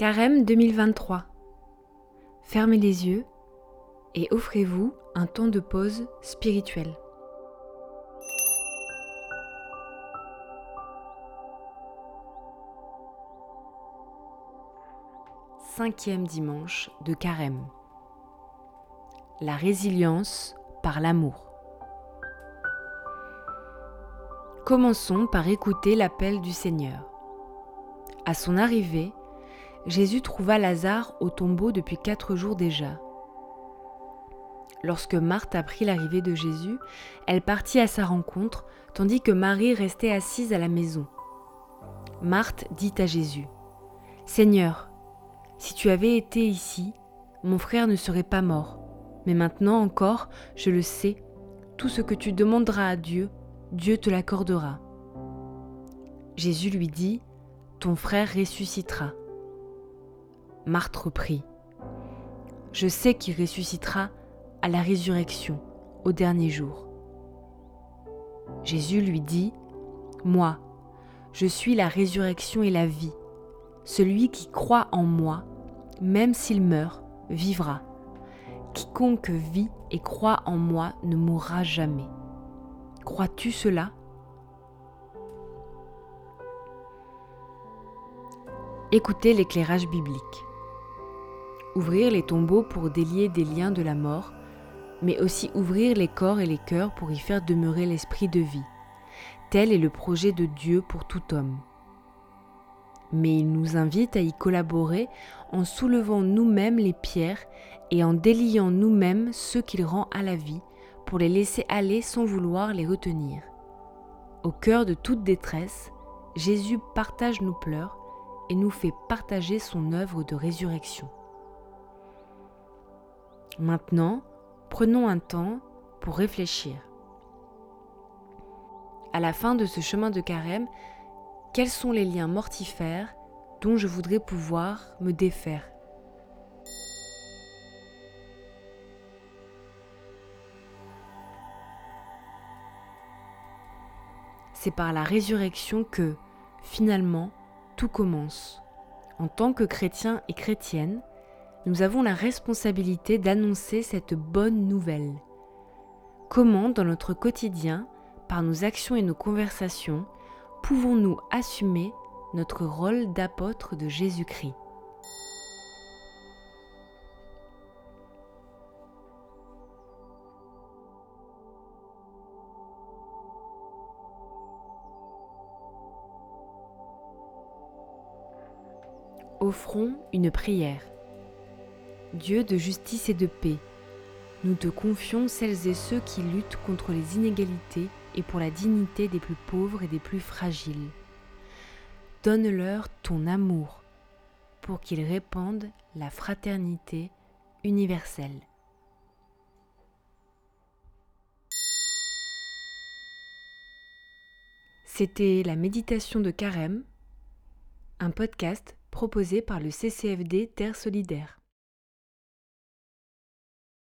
Carême 2023. Fermez les yeux et offrez-vous un temps de pause spirituelle. Cinquième dimanche de Carême. La résilience par l'amour. Commençons par écouter l'appel du Seigneur. À son arrivée, Jésus trouva Lazare au tombeau depuis quatre jours déjà. Lorsque Marthe apprit l'arrivée de Jésus, elle partit à sa rencontre, tandis que Marie restait assise à la maison. Marthe dit à Jésus, Seigneur, si tu avais été ici, mon frère ne serait pas mort, mais maintenant encore, je le sais, tout ce que tu demanderas à Dieu, Dieu te l'accordera. Jésus lui dit, Ton frère ressuscitera. Marthe reprit, Je sais qu'il ressuscitera à la résurrection, au dernier jour. Jésus lui dit, Moi, je suis la résurrection et la vie. Celui qui croit en moi, même s'il meurt, vivra. Quiconque vit et croit en moi ne mourra jamais. Crois-tu cela? Écoutez l'éclairage biblique ouvrir les tombeaux pour délier des liens de la mort, mais aussi ouvrir les corps et les cœurs pour y faire demeurer l'esprit de vie. Tel est le projet de Dieu pour tout homme. Mais il nous invite à y collaborer en soulevant nous-mêmes les pierres et en déliant nous-mêmes ceux qu'il rend à la vie pour les laisser aller sans vouloir les retenir. Au cœur de toute détresse, Jésus partage nos pleurs et nous fait partager son œuvre de résurrection. Maintenant, prenons un temps pour réfléchir. À la fin de ce chemin de carême, quels sont les liens mortifères dont je voudrais pouvoir me défaire? C'est par la résurrection que, finalement, tout commence. En tant que chrétien et chrétienne, nous avons la responsabilité d'annoncer cette bonne nouvelle. Comment, dans notre quotidien, par nos actions et nos conversations, pouvons-nous assumer notre rôle d'apôtre de Jésus-Christ? Offrons une prière. Dieu de justice et de paix, nous te confions celles et ceux qui luttent contre les inégalités et pour la dignité des plus pauvres et des plus fragiles. Donne-leur ton amour pour qu'ils répandent la fraternité universelle. C'était la méditation de Carême, un podcast proposé par le CCFD Terre Solidaire.